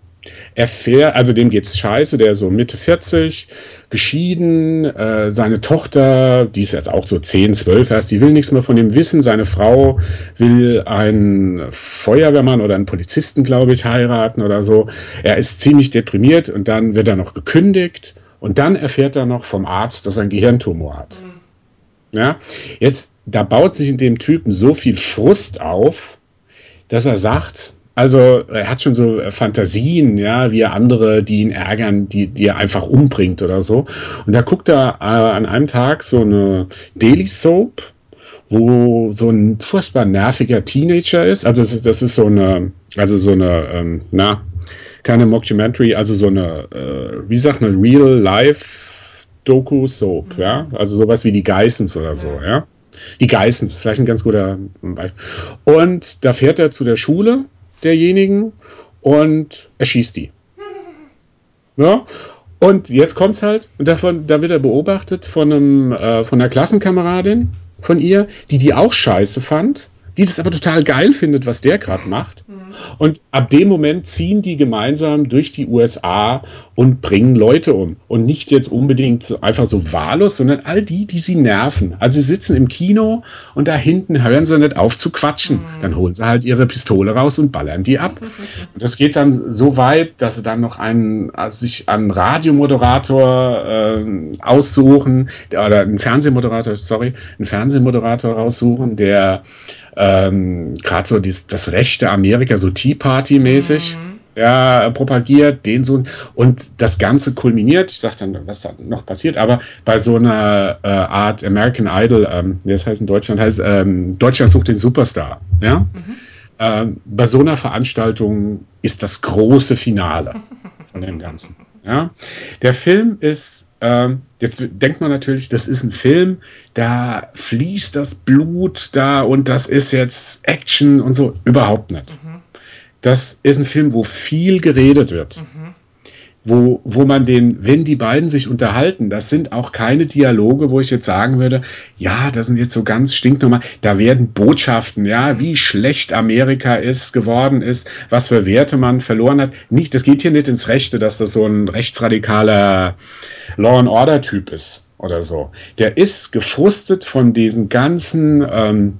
erfährt, also dem geht's scheiße, der ist so Mitte 40, geschieden, äh, seine Tochter, die ist jetzt auch so 10, 12 erst, die will nichts mehr von ihm wissen, seine Frau will einen Feuerwehrmann oder einen Polizisten, glaube ich, heiraten oder so. Er ist ziemlich deprimiert und dann wird er noch gekündigt und dann erfährt er noch vom Arzt, dass er einen Gehirntumor hat. Ja, jetzt, da baut sich in dem Typen so viel Frust auf, dass er sagt, also er hat schon so äh, Fantasien, ja, wie er andere, die ihn ärgern, die, die er einfach umbringt oder so. Und da guckt er äh, an einem Tag so eine Daily Soap, wo so ein furchtbar nerviger Teenager ist. Also das ist, das ist so eine, also so eine, ähm, na, keine Mockumentary, also so eine, äh, wie sagt man, Real Life Doku Soap, ja, also sowas wie die Geissens oder so, ja. Die Geissens, vielleicht ein ganz guter Beispiel. Und da fährt er zu der Schule derjenigen und erschießt die. Ja? Und jetzt kommt's halt, und davon, da wird er beobachtet von einem, äh, von einer Klassenkameradin von ihr, die die auch scheiße fand, die es aber total geil findet, was der gerade macht. Und ab dem Moment ziehen die gemeinsam durch die USA und bringen Leute um. Und nicht jetzt unbedingt einfach so wahllos, sondern all die, die sie nerven. Also sie sitzen im Kino und da hinten hören sie nicht auf zu quatschen. Dann holen sie halt ihre Pistole raus und ballern die ab. Und das geht dann so weit, dass sie dann noch einen, also sich einen Radiomoderator ähm, aussuchen, der, oder einen Fernsehmoderator, sorry, einen Fernsehmoderator raussuchen, der ähm, gerade so dies, das rechte Amerika, so Tea Party-mäßig, ja, propagiert, den so. Und das Ganze kulminiert, ich sag dann, was da noch passiert, aber bei so einer äh, Art American Idol, ähm, das heißt in Deutschland, heißt ähm, Deutschland sucht den Superstar, ja. Ähm, bei so einer Veranstaltung ist das große Finale von dem Ganzen. Ja? Der Film ist, ähm, jetzt denkt man natürlich, das ist ein Film, da fließt das Blut da und das ist jetzt Action und so. Überhaupt nicht. Das ist ein Film, wo viel geredet wird. Wo, wo man den, wenn die beiden sich unterhalten, das sind auch keine Dialoge, wo ich jetzt sagen würde, ja, das sind jetzt so ganz stinknormal. Da werden Botschaften, ja, wie schlecht Amerika ist, geworden ist, was für Werte man verloren hat. Nicht, das geht hier nicht ins Rechte, dass das so ein rechtsradikaler Law and Order Typ ist oder so. Der ist gefrustet von diesen ganzen, ähm,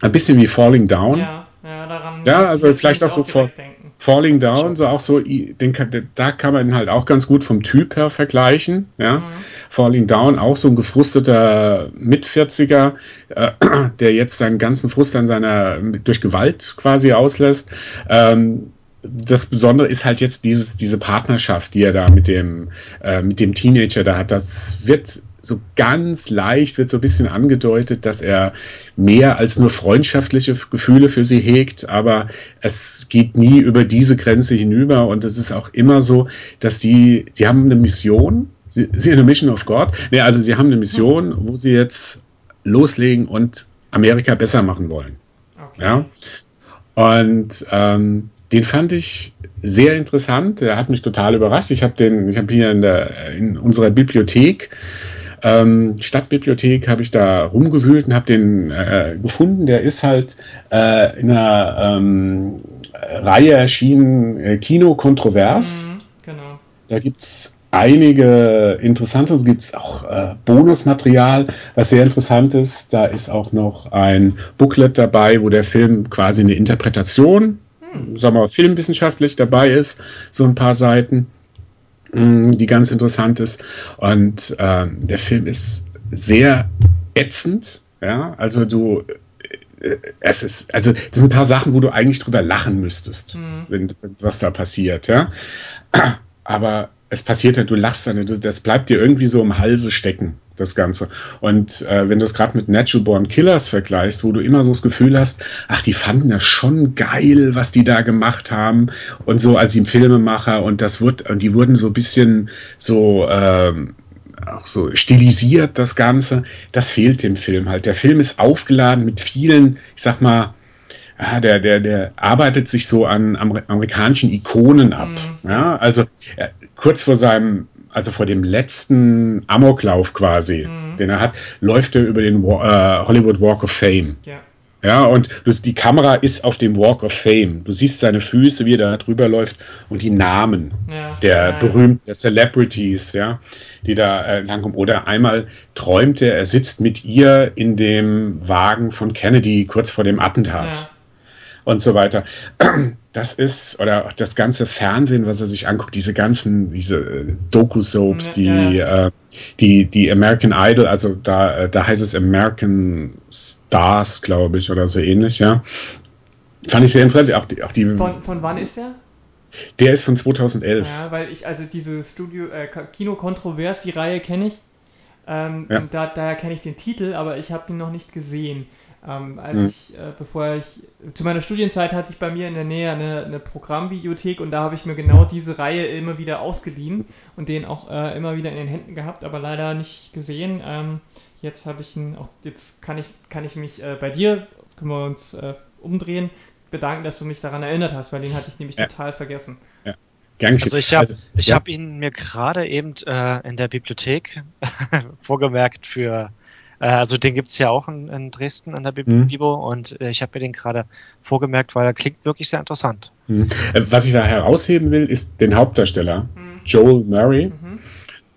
ein bisschen wie Falling Down. Ja, ja, daran. Ja, also vielleicht auch so denken. Falling Down, so auch so, den, kann- da kann man ihn halt auch ganz gut vom Typ her vergleichen. Ja? Falling Down, auch so ein gefrusteter Mit-40er, äh, der jetzt seinen ganzen Frust an seiner, durch Gewalt quasi auslässt. Ähm, das Besondere ist halt jetzt dieses, diese Partnerschaft, die er da mit dem, äh, mit dem Teenager da hat. Das wird so ganz leicht, wird so ein bisschen angedeutet, dass er mehr als nur freundschaftliche Gefühle für sie hegt, aber es geht nie über diese Grenze hinüber und es ist auch immer so, dass die, die haben eine Mission, sie, sie eine Mission of God, nee, also sie haben eine Mission, wo sie jetzt loslegen und Amerika besser machen wollen. Okay. Ja. Und ähm, den fand ich sehr interessant. Der hat mich total überrascht. Ich habe den, ich habe hier in, der, in unserer Bibliothek, ähm, Stadtbibliothek, habe ich da rumgewühlt und habe den äh, gefunden. Der ist halt äh, in einer ähm, Reihe erschienen, äh, Kino Kontrovers. Mhm, genau. Da gibt es einige interessante, es gibt auch äh, Bonusmaterial, was sehr interessant ist. Da ist auch noch ein Booklet dabei, wo der Film quasi eine Interpretation, sagen wir mal, filmwissenschaftlich dabei ist, so ein paar Seiten, die ganz interessant ist. Und ähm, der Film ist sehr ätzend, ja, also du äh, es ist, also das sind ein paar Sachen, wo du eigentlich drüber lachen müsstest, wenn, was da passiert, ja. Aber es passiert halt, du lachst dann, das bleibt dir irgendwie so im Halse stecken. Das Ganze. Und äh, wenn du es gerade mit Natural Born Killers vergleichst, wo du immer so das Gefühl hast, ach, die fanden das schon geil, was die da gemacht haben und so als im Filmemacher und das wird, und die wurden so ein bisschen so, ähm, auch so stilisiert, das Ganze. Das fehlt dem Film halt. Der Film ist aufgeladen mit vielen, ich sag mal, ja, der, der, der arbeitet sich so an amerikanischen Ikonen ab. Mhm. Ja, also äh, kurz vor seinem also vor dem letzten Amoklauf quasi, mhm. den er hat, läuft er über den äh, Hollywood Walk of Fame. Ja. Ja, und du, die Kamera ist auf dem Walk of Fame. Du siehst seine Füße, wie er da drüber läuft und die Namen ja. der ja. berühmten Celebrities, ja, die da äh, langkommen. Oder einmal träumt er, er sitzt mit ihr in dem Wagen von Kennedy kurz vor dem Attentat. Ja und so weiter. Das ist, oder das ganze Fernsehen, was er sich anguckt, diese ganzen, diese äh, Doku-Soaps, die, ja. äh, die, die American Idol, also da, äh, da heißt es American Stars, glaube ich, oder so ähnlich, ja. Fand ich sehr interessant. Auch die, auch die, von, von wann ist der? Der ist von 2011. Ja, weil ich, also diese Studio, äh, Kino Kontrovers, die Reihe kenne ich. Ähm, ja. Da, daher kenne ich den Titel, aber ich habe ihn noch nicht gesehen. Ähm, als mhm. ich, äh, bevor ich, zu meiner Studienzeit hatte ich bei mir in der Nähe eine, eine Programmbibliothek und da habe ich mir genau diese Reihe immer wieder ausgeliehen und den auch äh, immer wieder in den Händen gehabt, aber leider nicht gesehen. Ähm, jetzt habe ich ihn, auch jetzt kann ich, kann ich mich äh, bei dir, können wir uns äh, umdrehen, bedanken, dass du mich daran erinnert hast, weil den hatte ich nämlich ja. total vergessen. Ja. Also ich habe also, ja. hab ihn mir gerade eben äh, in der Bibliothek vorgemerkt für also den gibt es ja auch in, in, Dresden an der mhm. Bibo und äh, ich habe mir den gerade vorgemerkt, weil er klingt wirklich sehr interessant. Mhm. Äh, was ich da herausheben will, ist den Hauptdarsteller, mhm. Joel Murray. Mhm.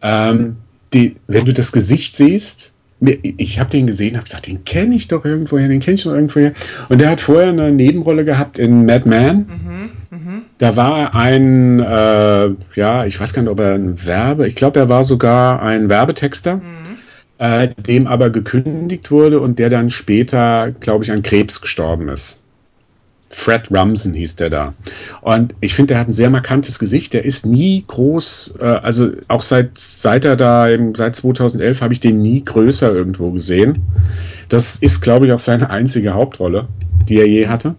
Ähm, die, wenn du das Gesicht siehst, ich habe den gesehen, habe gesagt, den kenne ich doch irgendwoher, den kenne ich doch irgendwoher. Und der hat vorher eine Nebenrolle gehabt in Mad Men. Mhm, mh. Da war er ein, äh, ja, ich weiß gar nicht, ob er ein Werbe, ich glaube, er war sogar ein Werbetexter. Mhm äh, dem aber gekündigt wurde und der dann später, glaube ich, an Krebs gestorben ist. Fred Rumsen hieß der da. Und ich finde, der hat ein sehr markantes Gesicht. Der ist nie groß, äh, also auch seit, seit er da, seit 2011 habe ich den nie größer irgendwo gesehen. Das ist, glaube ich, auch seine einzige Hauptrolle, die er je hatte.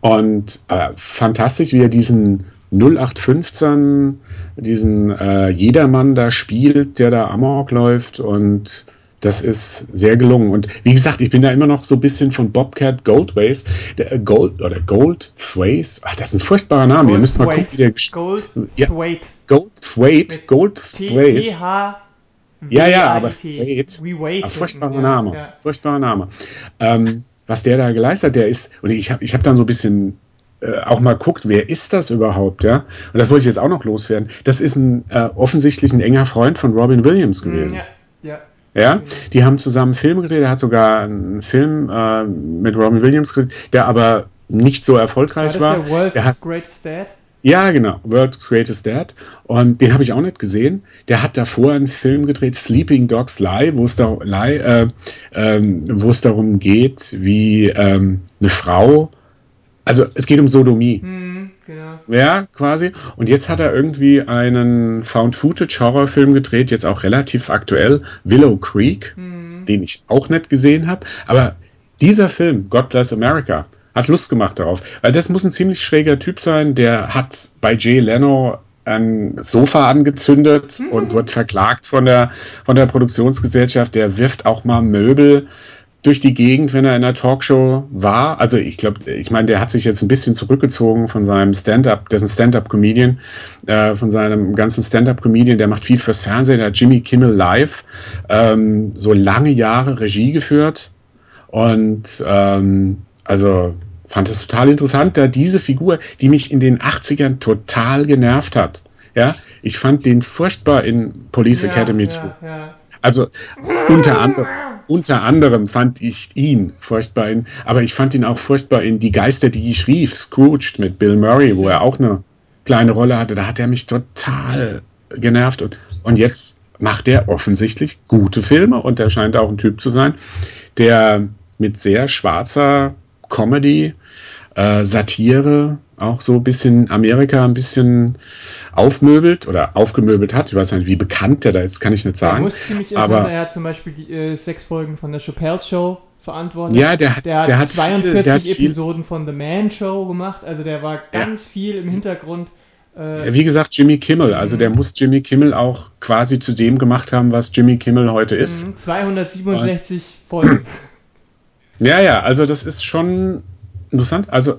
Und äh, fantastisch, wie er diesen 0815 diesen äh, Jedermann da spielt, der da Amok läuft und das ist sehr gelungen. Und wie gesagt, ich bin da immer noch so ein bisschen von Bobcat Goldways, der, äh, Gold oder Goldthways. Ach, das ist ein furchtbarer Name. Gold Ihr müsst mal gucken, wie der Goldthwaite. Ja, Goldthwaite. Goldthwaite. Ja, ja, aber Thwaite. Furchtbarer Name. Furchtbarer Name. Ähm, was der da geleistet der ist, und ich habe ich hab dann so ein bisschen äh, auch mal guckt, wer ist das überhaupt, ja? Und das wollte ich jetzt auch noch loswerden. Das ist ein äh, offensichtlich ein enger Freund von Robin Williams mm, gewesen. Ja, ja. Ja, die haben zusammen Filme gedreht. Er hat sogar einen Film äh, mit Robin Williams gedreht, der aber nicht so erfolgreich war. Das war. Der World's der hat, Greatest Dad? Ja, genau, World's Greatest Dad. Und den habe ich auch nicht gesehen. Der hat davor einen Film gedreht, Sleeping Dogs Lie, wo es, da, Lie, äh, ähm, wo es darum geht, wie ähm, eine Frau also es geht um Sodomie. Mhm, genau. Ja, quasi. Und jetzt hat er irgendwie einen Found-Footage-Horrorfilm gedreht, jetzt auch relativ aktuell, Willow Creek, mhm. den ich auch nicht gesehen habe. Aber dieser Film, God Bless America, hat Lust gemacht darauf. Weil das muss ein ziemlich schräger Typ sein, der hat bei Jay Leno ein Sofa angezündet mhm. und wird verklagt von der, von der Produktionsgesellschaft. Der wirft auch mal Möbel durch die Gegend, wenn er in der Talkshow war. Also ich glaube, ich meine, der hat sich jetzt ein bisschen zurückgezogen von seinem Stand-up, der ist ein Stand-up-Comedian, äh, von seinem ganzen Stand-up-Comedian, der macht viel fürs Fernsehen, der hat Jimmy Kimmel Live ähm, so lange Jahre Regie geführt und ähm, also fand es total interessant, da diese Figur, die mich in den 80ern total genervt hat. Ja, ich fand den furchtbar in Police ja, Academy ja, zu. Ja. Also unter anderem unter anderem fand ich ihn furchtbar in, aber ich fand ihn auch furchtbar in Die Geister, die ich rief, Scrooged mit Bill Murray, wo er auch eine kleine Rolle hatte. Da hat er mich total genervt und, und jetzt macht er offensichtlich gute Filme und er scheint auch ein Typ zu sein, der mit sehr schwarzer Comedy, äh, Satire, auch so ein bisschen Amerika ein bisschen aufmöbelt oder aufgemöbelt hat. Ich weiß nicht, wie bekannt der da ist, kann ich nicht sagen. Er muss ziemlich aber irre, er hat zum Beispiel die äh, sechs Folgen von der Chappelle Show verantwortet. Ja, der hat, Der hat der hat 42 viel, der hat Episoden von The Man Show gemacht, also der war ganz viel im Hintergrund. Äh, Wie gesagt, Jimmy Kimmel. Also Mhm. der muss Jimmy Kimmel auch quasi zu dem gemacht haben, was Jimmy Kimmel heute ist. mhm, 267 Folgen. Ja, ja, also das ist schon interessant. Also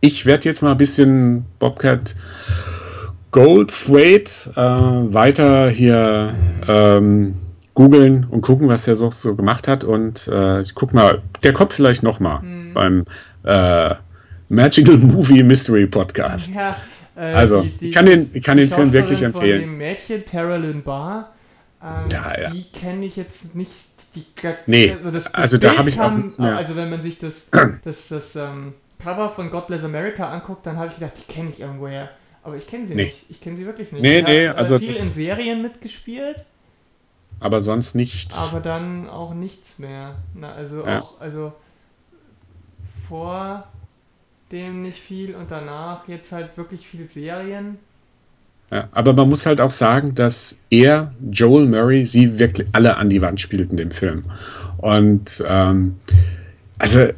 ich werde jetzt mal ein bisschen Bobcat Goldthwait äh, weiter hier ähm, googeln und gucken, was der so, so gemacht hat. Und äh, ich guck mal, der kommt vielleicht noch mal Mhm. beim äh, Magical Movie Mystery Podcast. Ja, äh, Also, ich kann den- ich kann die den Film wirklich empfehlen. Von dem Mädchen, Tara Lynn Barr, ähm, Ja, ja. die kenne ich jetzt nicht. Die, Nee, also, das, das also da Bild hab ich auch nichts mehr. Also wenn man sich das, das, das ähm, Cover von God Bless America anguckt, dann habe ich gedacht, die kenne ich irgendwoher. Aber ich kenne sie Nee. nicht. Ich kenne sie wirklich nicht. Nee, sie nee, hat, also äh, viel in Serien mitgespielt, Aber sonst nichts. aber dann auch nichts mehr. Na, also Ja. auch, also vor dem nicht viel und danach jetzt halt wirklich viel Serien. Ja, aber man muss halt auch sagen, dass er, Joel Murray, sie wirklich alle an die Wand spielten in dem Film. Und ähm, also,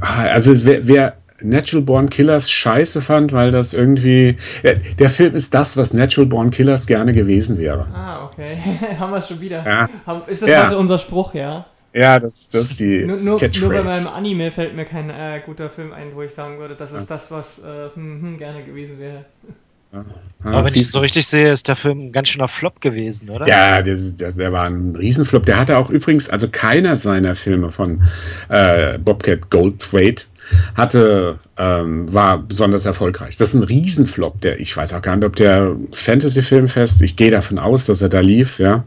also wer, wer Natural Born Killers scheiße fand, weil das irgendwie. Der, der Film ist das, was Natural Born Killers gerne gewesen wäre. Ah, okay. Haben wir es schon wieder. Ja. Ist das Ja. heute unser Spruch, ja? Ja, das, das ist die Nur, nur, nur bei meinem Anime fällt mir kein äh, guter Film ein, wo ich sagen würde, das ist das, was äh, hm, hm, gerne gewesen wäre. Aber wenn ich es so richtig sehe, ist der Film ein ganz schöner Flop gewesen, oder? Ja, der, der, der war ein Riesenflop. Der hatte auch übrigens, also keiner seiner Filme von äh, Bobcat Goldthwait hatte, ähm, war besonders erfolgreich. Das ist ein Riesenflop. Der, ich weiß auch gar nicht, ob der Fantasy-Filmfest, ich gehe davon aus, dass er da lief, ja.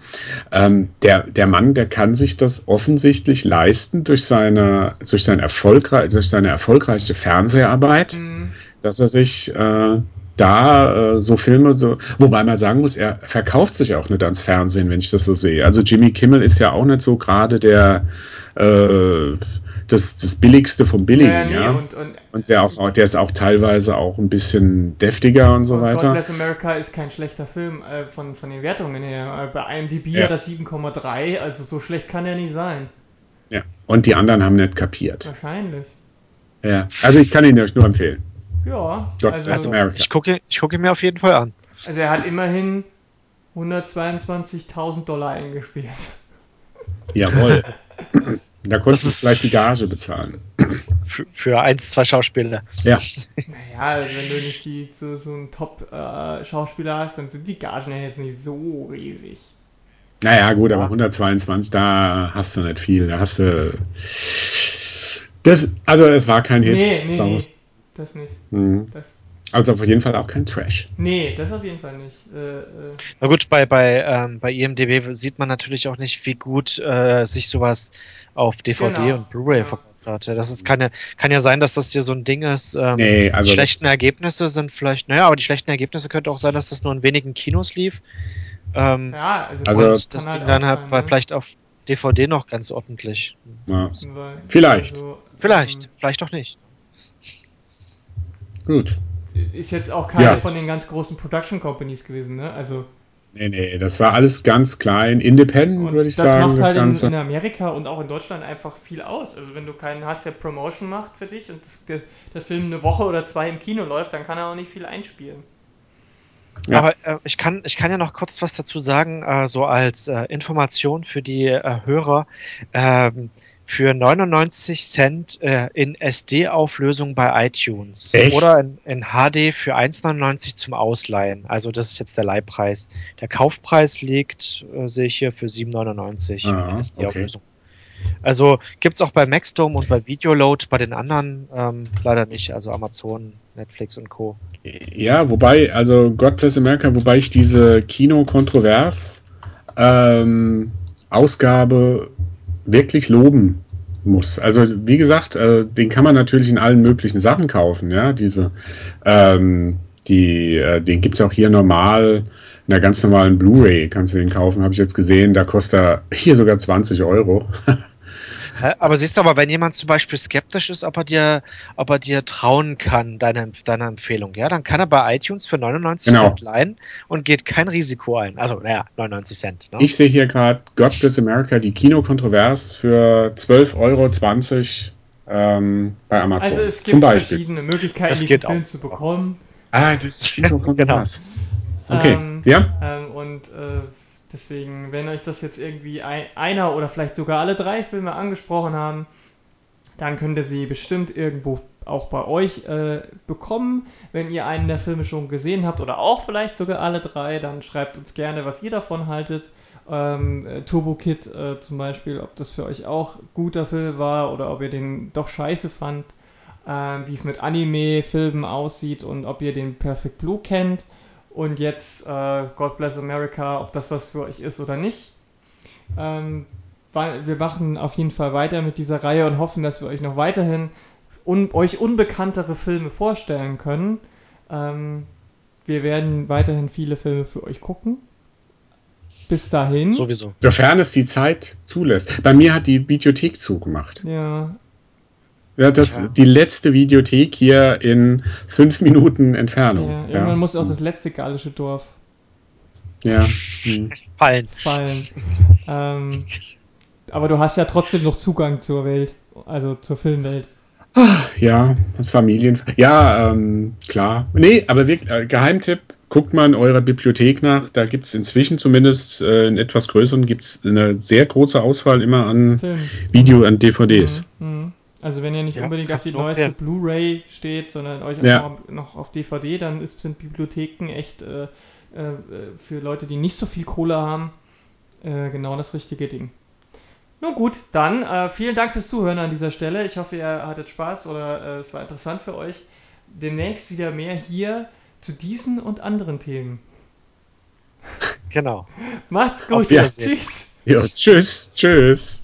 Ähm, der, der Mann, der kann sich das offensichtlich leisten durch seine, durch sein erfolgreich, durch seine erfolgreiche Fernseharbeit Hm, dass er sich äh, da äh, so Filme, so, wobei man sagen muss, er verkauft sich auch nicht ans Fernsehen, wenn ich das so sehe. Also Jimmy Kimmel ist ja auch nicht so gerade der äh, das, das Billigste vom Billigen, ja, nee, ja. und, und, Und der auch, der ist auch teilweise auch ein bisschen deftiger und so und God weiter. Bless America ist kein schlechter Film äh, von, von den Wertungen her. Äh, bei IMDb Ja. hat das 7,3, also so schlecht kann er nicht sein. Ja. Und die anderen haben nicht kapiert. Wahrscheinlich. Ja. Also ich kann ihn euch nur empfehlen. Ja, also. Ich gucke, ich gucke ihn mir auf jeden Fall an. also er hat immerhin 122.000 Dollar eingespielt. Jawohl. da konntest du vielleicht die Gage bezahlen. Für, für eins, zwei Schauspieler. Ja. Naja, wenn du nicht die, so, so einen Top-Schauspieler hast, dann sind die Gagen ja jetzt nicht so riesig. Naja, gut, aber 122, da hast du nicht viel. Da hast du. Das, also, es war kein Hit. Nee, nee, sagen nee. Das nicht. Mhm. Das, Also auf jeden Fall auch kein Trash. nee, das auf jeden Fall nicht. Äh, äh, Na gut, bei, bei, ähm, bei IMDb sieht man natürlich auch nicht, wie gut äh, sich sowas auf DVD Genau, und Blu-ray ja. verkauft hat. Das ist keine, kann ja sein, dass das hier so ein Ding ist. Ähm, Nee, also die schlechten Ergebnisse sind vielleicht, naja, aber die schlechten Ergebnisse könnte auch sein, dass das nur in wenigen Kinos lief. Ähm, ja, also, Also- und das halt Ding dann auch halt sein, war ne? vielleicht auf DVD noch ganz ordentlich. Ja, Vielleicht. also, Vielleicht, ähm, vielleicht auch nicht. Gut. Ist jetzt auch keine Ja. von den ganz großen Production Companies gewesen, ne? Also, Nee, nee, das war alles ganz klein. Independent, würde ich das sagen. macht halt das in, Ganze. in Amerika und auch in Deutschland einfach viel aus. Also, wenn du keinen hast, der Promotion macht für dich und das, der, der Film eine Woche oder zwei im Kino läuft, dann kann er auch nicht viel einspielen. Ja. Aber äh, ich, kann, ich kann ja noch kurz was dazu sagen, äh, so als äh, Information für die äh, Hörer. Ähm, für 99 Cent äh, in SD-Auflösung bei iTunes Echt? oder in, in HD für 1,99 zum Ausleihen. Also das ist jetzt der Leihpreis. Der Kaufpreis liegt, äh, sehe ich hier, für 7,99 Ah, in SD-Auflösung. Also gibt's auch bei Maxdome und bei Videoload, bei den anderen ähm, leider nicht. Also Amazon, Netflix und Co. Ja, wobei, also God Bless America, wobei ich diese Kino-Kontrovers ähm, Ausgabe wirklich loben muss. Also wie gesagt, äh, den kann man natürlich in allen möglichen Sachen kaufen, ja, diese ähm, die, äh, den gibt's auch hier normal in der ganz normalen Blu-ray kannst du den kaufen, habe ich jetzt gesehen, da kostet er hier sogar 20 Euro. Aber siehst du, aber wenn jemand zum Beispiel skeptisch ist, ob er dir, ob er dir trauen kann, deiner deine Empfehlung, ja, dann kann er bei iTunes für 99 Genau. Cent leihen und geht kein Risiko ein. Also, naja, 99 Cent. Ne? Ich sehe hier gerade God Bless America, die Kinokontrovers für 12,20 Euro ähm, bei Amazon. Also es Zum gibt Beispiel. verschiedene Möglichkeiten, Das diesen Film auch. zu bekommen. Ah, das ist Kinokontrovers. Okay, Ähm, ja? Ähm, und äh, deswegen, wenn euch das jetzt irgendwie ein, einer oder vielleicht sogar alle drei Filme angesprochen haben, dann könnt ihr sie bestimmt irgendwo auch bei euch äh, bekommen. Wenn ihr einen der Filme schon gesehen habt oder auch vielleicht sogar alle drei, dann schreibt uns gerne, was ihr davon haltet. Ähm, äh, Turbo Kid äh, zum Beispiel, ob das für euch auch guter Film war oder ob ihr den doch scheiße fand. Ähm, wie es mit Anime-Filmen aussieht und ob ihr den Perfect Blue kennt. Und jetzt äh, God Bless America, ob das was für euch ist oder nicht. Ähm, wir machen auf jeden Fall weiter mit dieser Reihe und hoffen, dass wir euch noch weiterhin un euch unbekanntere Filme vorstellen können. Ähm, wir werden weiterhin viele Filme für euch gucken. Bis dahin. Sowieso. Sofern es die Zeit zulässt. Bei mir hat die Videothek zugemacht. Ja, Ja, das Tja. die letzte Videothek hier in fünf Minuten Entfernung. ja, irgendwann muss auch das letzte gallische Dorf Ja. Hm. Fallen. fallen. ähm, aber du hast ja trotzdem noch Zugang zur Welt, also zur Filmwelt. Ja, das Familien. Ja, ähm, klar. Nee, aber wirklich, äh, Geheimtipp, guckt mal in eurer Bibliothek nach. Da gibt es inzwischen zumindest äh, in etwas größeren gibt es eine sehr große Auswahl immer an Film. Video, an DVDs. Mhm, mhm. Also wenn ihr nicht Ja, unbedingt auf die neueste. Blu-ray steht, sondern euch Ja. auch noch, auf DVD, dann ist, sind Bibliotheken echt äh, äh, für Leute, die nicht so viel Kohle haben, äh, genau das richtige Ding. Nun gut, dann äh, vielen Dank fürs Zuhören an dieser Stelle. Ich hoffe, ihr hattet Spaß oder äh, es war interessant für euch. Demnächst wieder mehr hier zu diesen und anderen Themen. Genau. Macht's gut. Tschüss. Ja, tschüss, tschüss.